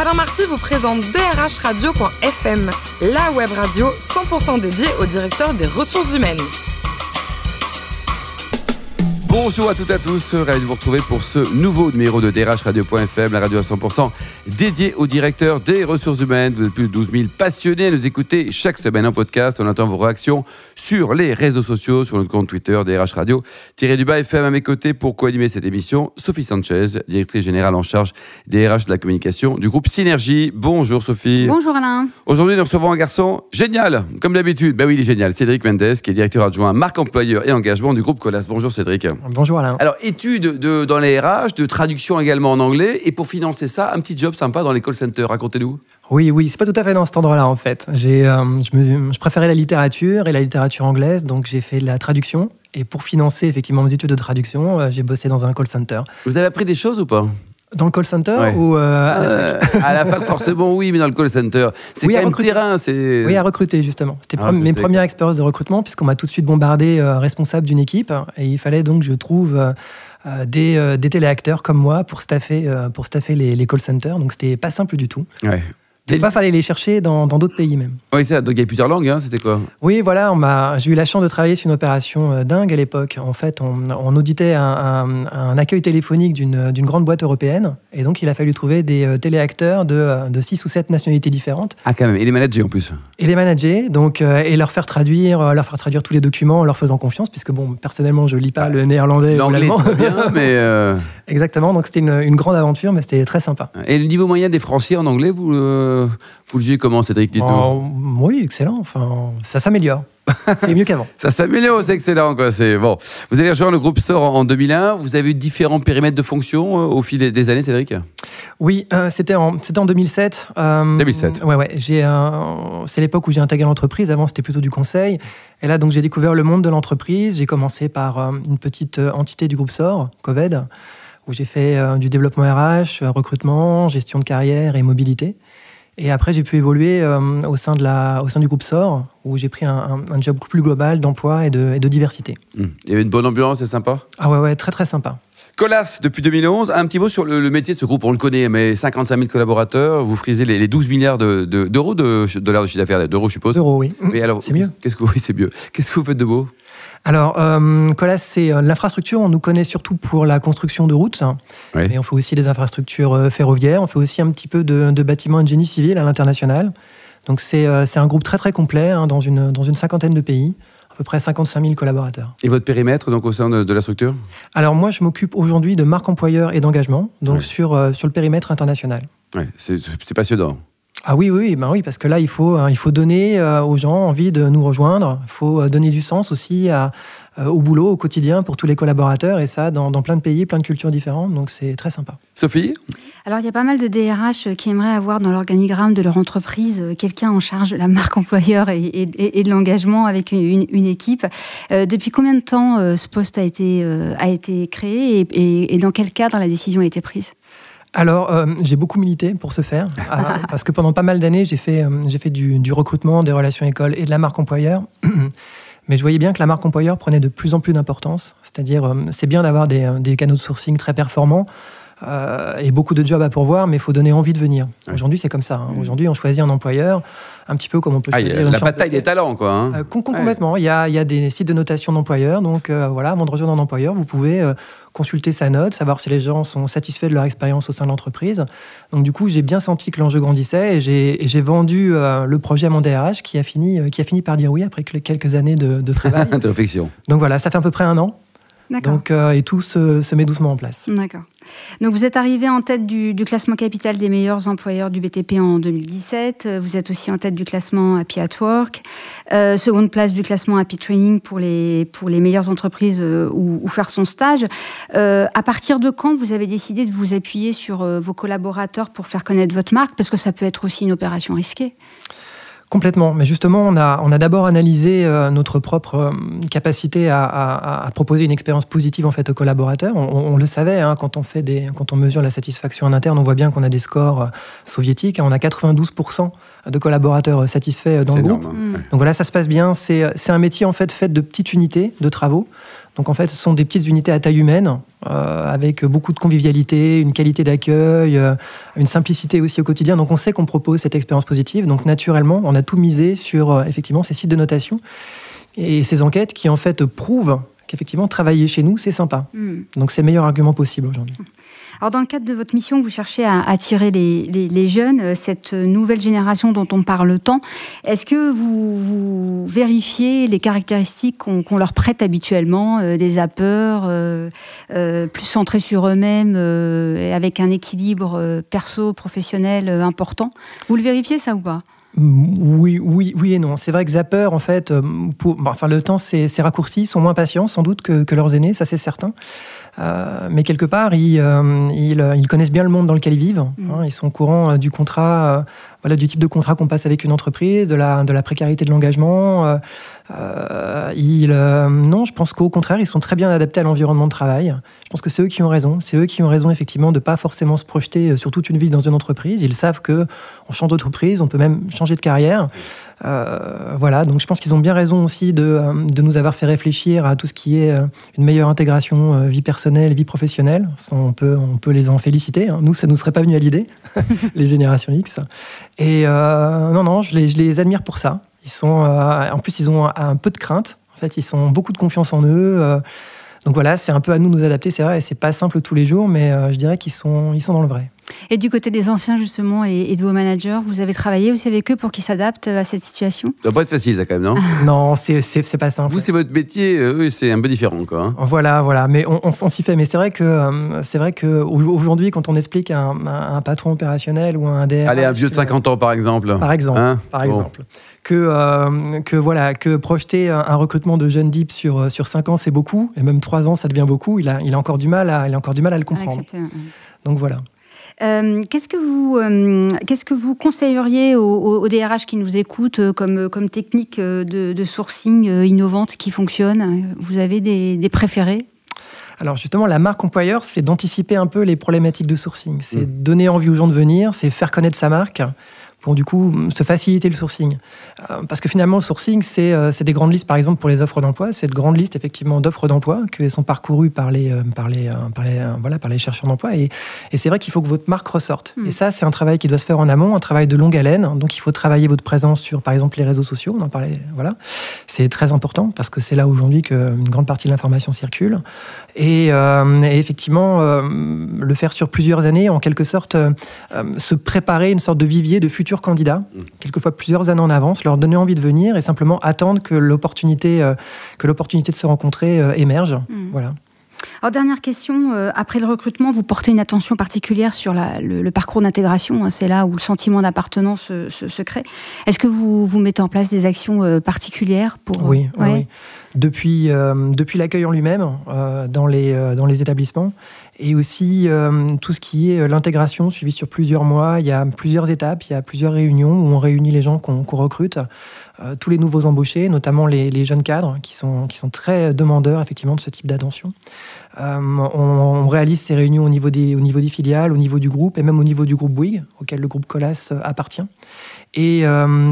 Alain Marty vous présente drhradio.fm, la web radio 100% dédiée au directeur des ressources humaines. Bonjour à toutes et à tous, ravi de vous retrouver pour ce nouveau numéro de DRH Radio.fm, la radio à 100% dédiée au directeur des ressources humaines. Vous êtes plus de 12 000 passionnés à nous écouter chaque semaine en podcast. On attend vos réactions sur les réseaux sociaux, sur notre compte Twitter DRH Radio. Thierry Dubas FM à mes côtés pour co-animer cette émission. Sophie Sanchez, directrice générale en charge des RH de la communication du groupe Synergie. Bonjour Sophie. Bonjour Alain. Aujourd'hui, nous recevons un garçon génial, comme d'habitude. Ben oui, il est génial. Cédric Mendes, qui est directeur adjoint marque employeur et engagement du groupe Colas. Bonjour Cédric. Bonjour Alain. Alors, études de, dans les RH, de traduction également en anglais, et pour financer ça, un petit job sympa dans les call centers. Racontez-nous. Oui, oui, c'est pas tout à fait dans cet endroit-là en fait. J'ai, euh, je, me- je préférais la littérature et la littérature anglaise, donc j'ai fait de la traduction. Et pour financer effectivement mes études de traduction, euh, j'ai bossé dans un call center. Vous avez appris des choses ou pas? Dans le call center Ouais. ou euh, à la À la fac, forcément, oui, mais dans le call center. C'est Oui, à quand même recruter. terrain. C'est... Oui, à recruter justement. C'était pre- mes premières expériences de recrutement, puisqu'on m'a tout de suite bombardé responsable d'une équipe, et il fallait donc je trouve euh, euh, des, téléacteurs comme moi pour staffer, euh, pour staffer les, call centers. Donc c'était pas simple du tout. Il fallait les chercher dans d'autres pays même. Oui, ça. Donc, il y a plusieurs langues, hein, c'était quoi? Oui, voilà, j'ai eu la chance de travailler sur une opération euh, dingue à l'époque. En fait, on, on auditait un, un- un accueil téléphonique d'une grande boîte européenne. Et donc, il a fallu trouver des euh, téléacteurs de, euh, de six ou sept nationalités différentes Ah, quand même. Et les managers en plus. et les manager, donc, euh, et leur faire traduire, leur faire traduire tous les documents en leur faisant confiance, puisque bon, personnellement, je lis pas le néerlandais ou L'anglais, l'allemand. bien, mais. Exactement, donc c'était une, une grande aventure, mais c'était très sympa. Et le niveau moyen des Français en anglais, vous, euh, vous le jugez comment, Cédric. Oh, oui, excellent. Enfin, ça s'améliore. C'est mieux qu'avant. Ça s'améliore, c'est excellent. Quoi. C'est bon. Vous avez rejoint le groupe SOR en en 2001. Vous avez eu différents périmètres de fonction euh, au fil des- années, Cédric? Oui, euh, c'était en, c'était en 2007. euh, 2007. Ouais, ouais. J'ai, c'est l'époque où j'ai intégré l'entreprise. Avant, c'était plutôt du conseil. Et là, donc, j'ai découvert le monde de l'entreprise. J'ai commencé par euh, une petite euh, entité du groupe SOR, COVED, où j'ai fait euh, du développement RH, euh, recrutement, gestion de carrière et mobilité. Et après, j'ai pu évoluer euh, au, sein de la, au sein du groupe SOR, où j'ai pris un, un- un job beaucoup plus global d'emploi et de, et de diversité. Hum. Il y avait une bonne ambiance, c'est sympa? Ah ouais, ouais, très très sympa. Colas, depuis 2011, un petit mot sur le, le métier de ce groupe, on le connaît, mais 55 000 collaborateurs, vous frisez les, les 12 milliards de- de- d'euros de, dollars de chiffre d'affaires, d'euros je suppose? Euros, oui. Mais alors, C'est mieux. Qu'est-ce que oui, c'est mieux. Qu'est-ce que vous faites de beau? Alors, euh, Colas, c'est euh, l'infrastructure. On nous connaît surtout pour la construction de routes. Oui. mais on fait aussi des infrastructures euh, ferroviaires. On fait aussi un petit peu de, de bâtiments et de génie civil à l'international. Donc, c'est un groupe très très complet hein, dans, une, dans une cinquantaine de pays, à peu près 55 000 collaborateurs. Et votre périmètre donc au sein de, de la structure? Alors, moi, je m'occupe aujourd'hui de marque employeur et d'engagement, donc sur, euh, sur le périmètre international. ouais, c'est passionnant. Ah oui, oui, ben oui, parce que là, il faut, hein, il faut donner euh, aux gens envie de nous rejoindre. Il faut euh, donner du sens aussi à, euh, au boulot, au quotidien pour tous les collaborateurs, et ça dans, dans plein de pays, plein de cultures différentes. Donc c'est très sympa. Sophie? Alors, il y a pas mal de DRH qui aimeraient avoir dans l'organigramme de leur entreprise quelqu'un en charge de la marque employeur et, et- et de l'engagement avec une, une équipe. Euh, depuis combien de temps euh, ce poste a été, euh, a été créé et, et- et dans quel cadre la décision a été prise? Alors, euh, j'ai beaucoup milité pour ce faire, euh, parce que pendant pas mal d'années, j'ai fait, euh, j'ai fait du, du recrutement, des relations écoles et de la marque employeur. Mais je voyais bien que la marque employeur prenait de plus en plus d'importance. C'est-à-dire, c'est bien d'avoir des, des canaux de sourcing très performants euh, et beaucoup de jobs à pourvoir, mais il faut donner envie de venir. Ouais. Aujourd'hui, c'est comme ça. hein. Aujourd'hui, on choisit un employeur, un petit peu comme on peut Ah, choisir a une La bataille des d'hôtel. talents, quoi. hein. Euh, com- com- Complètement. Il y, a, il y a des sites de notation d'employeurs. Donc euh, voilà, avant de rejoindre un employeur, vous pouvez euh, consulter sa note, savoir si les gens sont satisfaits de leur expérience au sein de l'entreprise. Donc du coup, j'ai bien senti que l'enjeu grandissait et j'ai vendu euh, le projet à mon DRH qui a fini, euh, qui a fini par dire oui après que- quelques années de, de travail. de réflexion. Donc voilà, ça fait à peu près un an. Donc, euh, et tout se, se met doucement en place. D'accord. Donc vous êtes arrivé en tête du, du classement capital des meilleurs employeurs du BTP en 2017. Euh, Vous êtes aussi en tête du classement Happy at Work. Euh, seconde place du classement Happy Training pour les, pour les meilleures entreprises où, où faire son stage. Euh, à partir de quand vous avez décidé de vous appuyer sur vos collaborateurs pour faire connaître votre marque? Parce que ça peut être aussi une opération risquée. Complètement. Mais justement, on a, on a d'abord analysé euh, notre propre euh, capacité à, à- à proposer une expérience positive en fait aux collaborateurs. On, on- on le savait hein, quand on fait des, quand on mesure la satisfaction en interne, on voit bien qu'on a des scores euh, soviétiques. on a 92% de collaborateurs euh, satisfaits dans le groupe. énorme. Mm. hein. Ouais. Donc voilà, ça se passe bien. C'est c'est un métier en fait fait de petites unités de travaux. Donc en fait, ce sont des petites unités à taille humaine, avec beaucoup de convivialité, une qualité d'accueil, une simplicité aussi au quotidien. Donc on sait qu'on propose cette expérience positive. Donc naturellement, on a tout misé sur effectivement ces sites de notation et ces enquêtes qui en fait prouvent qu'effectivement travailler chez nous, c'est sympa. Hmm. Donc c'est le meilleur argument possible aujourd'hui. Alors dans le cadre de votre mission, vous cherchez à attirer les, jeunes, euh, cette nouvelle génération dont on parle tant. Est-ce que vous, vérifiez les caractéristiques qu'on leur prête habituellement, euh, des zappeurs euh, plus centrés sur eux-mêmes, avec un équilibre perso-professionnel important? Vous le vérifiez ça ou pas? Oui, oui, oui et non. C'est vrai que Zapper, en fait, enfin, le temps s'est raccourci, sont moins patients sans doute que leurs aînés, ça c'est certain. Euh, mais quelque part, ils, euh, ils, connaissent bien le monde dans lequel ils vivent. Mm. Hein. ils sont au courant euh, du contrat, voilà, du type de contrat qu'on passe avec une entreprise, de la, de la précarité de l'engagement. ils, non, je pense qu'au contraire, ils sont très bien adaptés à l'environnement de travail. Je pense que c'est eux qui ont raison. C'est eux qui ont raison, effectivement, de ne pas forcément se projeter sur toute une vie dans une entreprise. Ils savent que on change d'entreprise, on peut même changer de carrière. Euh, voilà, donc je pense qu'ils ont bien raison aussi de, euh, de, nous avoir fait réfléchir à tout ce qui est euh, une meilleure intégration vie personnelle, vie professionnelle. On peut, on peut les en féliciter. Hein. Nous, ça ne nous serait pas venu à l'idée, les générations X. Et non, non, je les, je les, admire pour ça. Ils sont, en plus, ils ont un, peu de crainte. En fait, ils ont beaucoup de confiance en eux. donc voilà, c'est un peu à nous de nous adapter, c'est vrai, et c'est pas simple tous les jours, mais je dirais qu'ils sont, ils sont dans le vrai. Et du côté des anciens, justement, et, de vos managers, vous avez travaillé aussi avec eux pour qu'ils s'adaptent à cette situation? Ça doit pas être facile, ça, quand même, non? Non, c'est pas simple. Vous, c'est votre métier, eux, c'est un peu différent, quoi. Hein. Voilà, voilà, mais on, s'y fait. Mais c'est vrai que, euh, c'est vrai que aujourd'hui, quand on explique à un, patron opérationnel ou à un DRH... Allez, un vieux de 50 ans, par exemple. Par exemple, hein? par exemple. Que, euh, que, voilà, que projeter un, recrutement de jeunes dips sur, euh, sur 5 ans, c'est beaucoup, et même 3 ans, ça devient beaucoup. Il a, il a, encore, du mal à, il a encore du mal à le comprendre. Donc voilà. Euh, qu'est-ce que vous euh, qu'est-ce que vous conseilleriez aux, DRH qui nous écoutent euh, comme comme technique de, sourcing innovante qui fonctionne? Vous avez des, préférés? Alors justement, la marque employeur, c'est d'anticiper un peu les problématiques de sourcing. C'est mmh. donner envie aux gens de venir, c'est faire connaître sa marque pour du coup se faciliter le sourcing. Euh, parce que finalement, le sourcing, euh, c'est des grandes listes, par exemple, pour les offres d'emploi. C'est de grandes listes, effectivement, d'offres d'emploi qui sont parcourues par les, euh, par les, par les, voilà, par les chercheurs d'emploi. Et, et c'est vrai qu'il faut que votre marque ressorte. Hmm. Et ça, c'est un travail qui doit se faire en amont, un travail de longue haleine. Donc, il faut travailler votre présence sur, par exemple, les réseaux sociaux. On en parlait, voilà. C'est très important parce que c'est là aujourd'hui qu'une grande partie de l'information circule. Et, et effectivement, le faire sur plusieurs années, en quelque sorte, se préparer une sorte de vivier de futurs candidats, mmh. quelquefois plusieurs années en avance, leur donner envie de venir et simplement attendre que l'opportunité, euh, que l'opportunité de se rencontrer euh, émerge. Mmh. Voilà. Alors, dernière question, euh, après le recrutement, vous portez une attention particulière sur le, parcours d'intégration. Hein, c'est là où le sentiment d'appartenance se, crée. Est-ce que vous, vous mettez en place des actions particulières pour... Oui, oui. Depuis, depuis l'accueil en lui-même dans, les, dans les établissements et aussi euh, tout ce qui est euh, l'intégration suivie sur plusieurs mois. Il y a plusieurs étapes, il y a plusieurs réunions où on réunit les gens qu'on recrute, euh, tous les nouveaux embauchés, notamment les, jeunes cadres qui sont, qui sont très demandeurs effectivement de ce type d'attention. on, réalise ces réunions au niveau, des, au niveau des filiales, au niveau du groupe et même au niveau du groupe Bouygues, auquel le groupe Colas appartient. Et,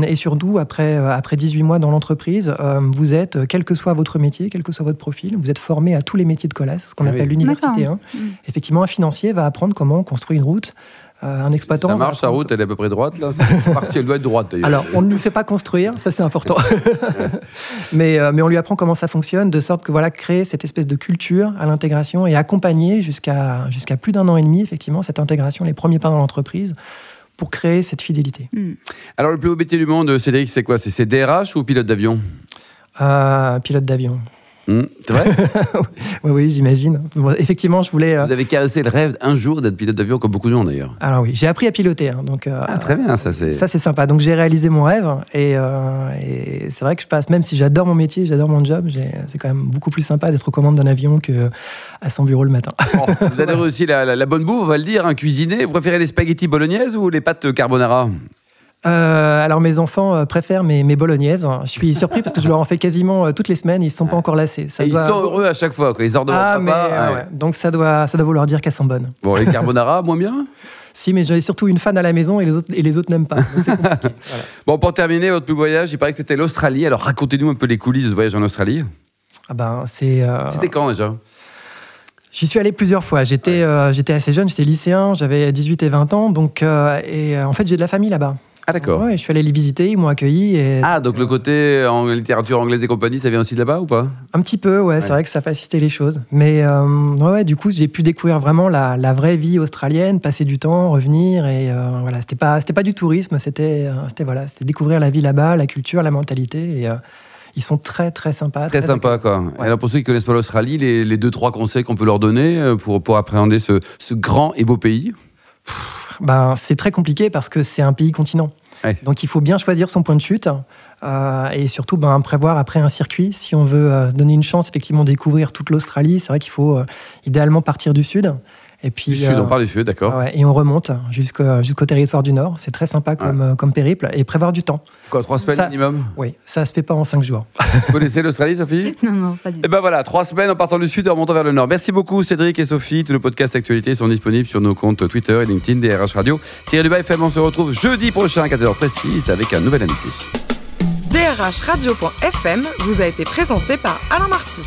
et, surtout, après, après 18 mois dans l'entreprise, vous êtes, quel que soit votre métier, quel que soit votre profil, vous êtes formé à tous les métiers de Colas, ce qu'on ah appelle l'université 1 effectivement, un financier va apprendre comment construire une route. Euh, un exploitant. Ça marche, sa route, elle est à peu près droite, là Parce elle doit être droite, d'ailleurs. Alors, on ne lui fait pas construire, ça c'est important. mais, euh, mais on lui apprend comment ça fonctionne, de sorte que, voilà, créer cette espèce de culture à l'intégration et accompagner jusqu'à jusqu'à plus d'un an et demi, effectivement, cette intégration, les premiers pas dans l'entreprise pour créer cette fidélité. Hmm. Alors, le plus beau métier du monde, Cédric, c'est quoi? C'est DRH ou pilote d'avion? Euh, Pilote d'avion. Mmh, c'est vrai Oui, oui j'imagine. effectivement, je voulais. Euh, Vous avez caressé le rêve un jour d'être pilote d'avion, comme beaucoup de gens d'ailleurs. Alors oui, j'ai appris à piloter. Hein, donc, euh, ah, très bien, ça c'est. Ça c'est sympa. Donc j'ai réalisé mon rêve euh, et, c'est vrai que je passe, même si j'adore mon métier, j'adore mon job, c'est quand même beaucoup plus sympa d'être aux commandes d'un avion que à son bureau le matin. vous adorez aussi la, bonne bouffe, on va le dire, un cuisiner. Vous préférez les spaghettis bolognaises ou les pâtes carbonara? Euh, alors mes enfants euh, préfèrent mes, mes bolognaises. Je suis surpris parce que je leur en fais quasiment euh, toutes les semaines. Ils ne sont pas encore lassés. Ça Ils sont heureux à chaque fois. Quand ils sortent de ah, papa, Donc ça doit, ça doit vouloir dire qu'elles sont bonnes. Bon, les carbonara, moins bien? Si, mais j'avais surtout une fan à la maison et les autres, et les autres n'aiment pas. Bon, pour terminer, votre plus voyage, il paraît que c'était l'Australie. Alors racontez-nous un peu les coulisses de ce voyage en Australie. Ah ben, c'est. euh, C'était quand déjà? J'y suis allé plusieurs fois. J'étais euh, j'étais assez jeune, j'étais lycéen, j'avais 18 et 20 ans. Donc, euh, et en fait, j'ai de la famille là-bas. Ah d'accord. Ouais, je suis allé les visiter, ils m'ont accueilli. Et, Ah, donc le côté en littérature anglaise et compagnie, ça vient aussi de là-bas ou pas? Un petit peu, ouais, Ouais. c'est vrai que ça facilitait les choses. Mais euh, ouais, du coup, j'ai pu découvrir vraiment la, la vraie vie australienne, passer du temps, revenir. Et euh, voilà, c'était pas, c'était pas du tourisme, c'était, euh, c'était voilà, c'était découvrir la vie là-bas, la culture, la mentalité. Et euh, ils sont très, très sympas. Très sympa, quoi. Alors, pour ceux qui connaissent pas l'Australie, les, les deux, trois conseils qu'on peut leur donner pour, pour appréhender ce, ce grand et beau pays? Ben, c'est très compliqué parce que c'est un pays continent. Ouais. Donc il faut bien choisir son point de chute euh, et surtout ben, prévoir après un circuit. Si on veut euh, se donner une chance effectivement de découvrir toute l'Australie, c'est vrai qu'il faut euh, idéalement partir du sud. Et puis, Du sud, euh, on parle du sud, d'accord. ouais, et on remonte jusqu'au territoire du Nord. C'est très sympa comme, euh, comme périple et prévoir du temps. Quoi, trois semaines Ça- minimum? Oui, ça se fait pas en cinq jours. Vous connaissez l'Australie, Sophie? Non, non, pas du Et tout. ben voilà, trois semaines en partant du sud et en remontant vers le nord. Merci beaucoup Cédric et Sophie. Tous nos podcasts actualités sont disponibles sur nos comptes Twitter et LinkedIn DRH Radio. Thierry Dubaï FM, on se retrouve jeudi prochain à 4h précise avec un nouvel invité. DRH Radio.fm vous a été présenté par Alain Marty.